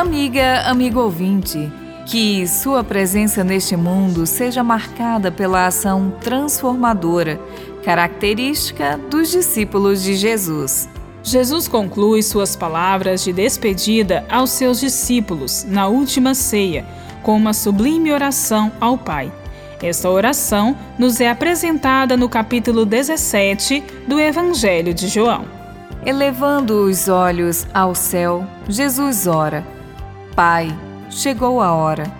Amiga, amigo ouvinte, que sua presença neste mundo seja marcada pela ação transformadora, característica dos discípulos de Jesus. Jesus conclui suas palavras de despedida aos seus discípulos na última ceia com uma sublime oração ao Pai. Esta oração nos é apresentada no capítulo 17 do Evangelho de João. Elevando os olhos ao céu, Jesus ora: Pai, chegou a hora.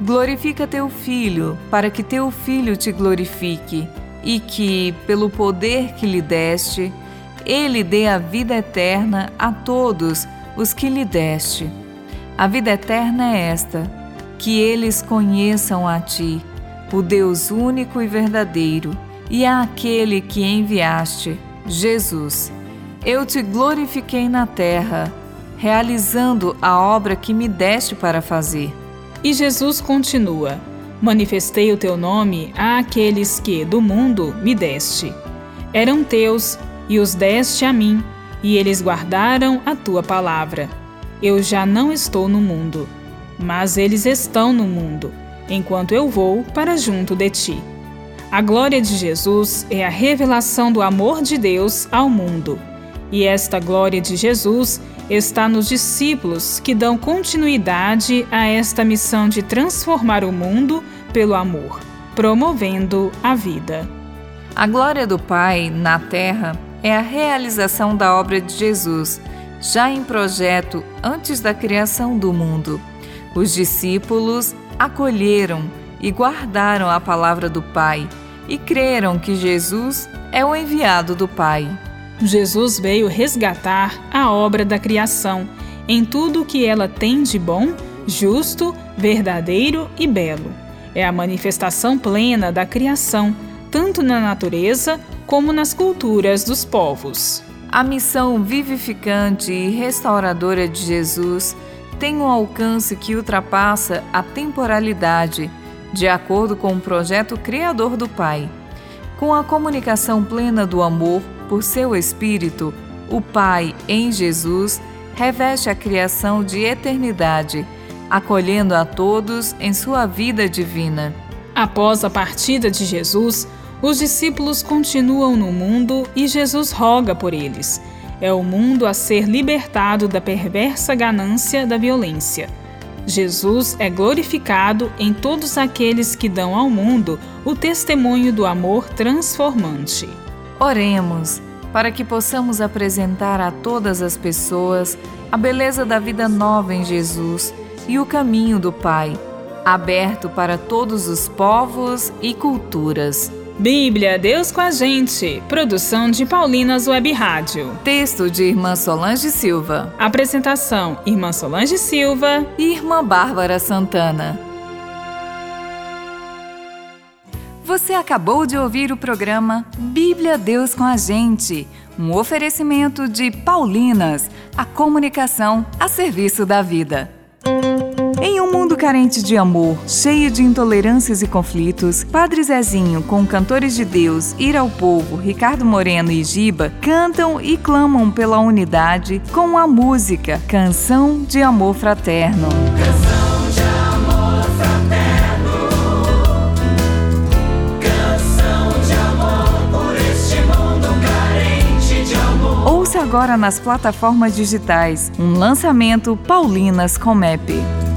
Glorifica teu filho, para que teu filho te glorifique, e que, pelo poder que lhe deste, ele dê a vida eterna a todos os que lhe deste. A vida eterna é esta: que eles conheçam a ti, o Deus único e verdadeiro, e a aquele que enviaste, Jesus. Eu te glorifiquei na terra, realizando a obra que me deste para fazer. E Jesus continua: Manifestei o teu nome àqueles que, do mundo, me deste. Eram teus e os deste a mim, e eles guardaram a tua palavra. Eu já não estou no mundo, mas eles estão no mundo, enquanto eu vou para junto de ti. A glória de Jesus é a revelação do amor de Deus ao mundo. E esta glória de Jesus está nos discípulos que dão continuidade a esta missão de transformar o mundo pelo amor, promovendo a vida. A glória do Pai na terra é a realização da obra de Jesus, já em projeto antes da criação do mundo. Os discípulos acolheram e guardaram a palavra do Pai e creram que Jesus é o enviado do Pai. Jesus veio resgatar a obra da criação em tudo o que ela tem de bom, justo, verdadeiro e belo. É a manifestação plena da criação, tanto na natureza como nas culturas dos povos. A missão vivificante e restauradora de Jesus tem um alcance que ultrapassa a temporalidade, de acordo com o projeto criador do Pai. Com a comunicação plena do amor por seu Espírito, o Pai, em Jesus, reveste a criação de eternidade, acolhendo a todos em sua vida divina. Após a partida de Jesus, os discípulos continuam no mundo e Jesus roga por eles. É o mundo a ser libertado da perversa ganância da violência. Jesus é glorificado em todos aqueles que dão ao mundo o testemunho do amor transformante. Oremos para que possamos apresentar a todas as pessoas a beleza da vida nova em Jesus e o caminho do Pai, aberto para todos os povos e culturas. Bíblia, Deus com a gente. Produção de Paulinas Web Rádio. Texto de Irmã Solange Silva. Apresentação: Irmã Solange Silva e Irmã Bárbara Santana. Você acabou de ouvir o programa Bíblia Deus com a gente, um oferecimento de Paulinas, a comunicação a serviço da vida. Em um mundo carente de amor, cheio de intolerâncias e conflitos, Padre Zezinho, com cantores de Deus, Ir ao Povo, Ricardo Moreno e Giba, cantam e clamam pela unidade com a música Canção de Amor Fraterno. Canção agora nas plataformas digitais um lançamento Paulinas Comep.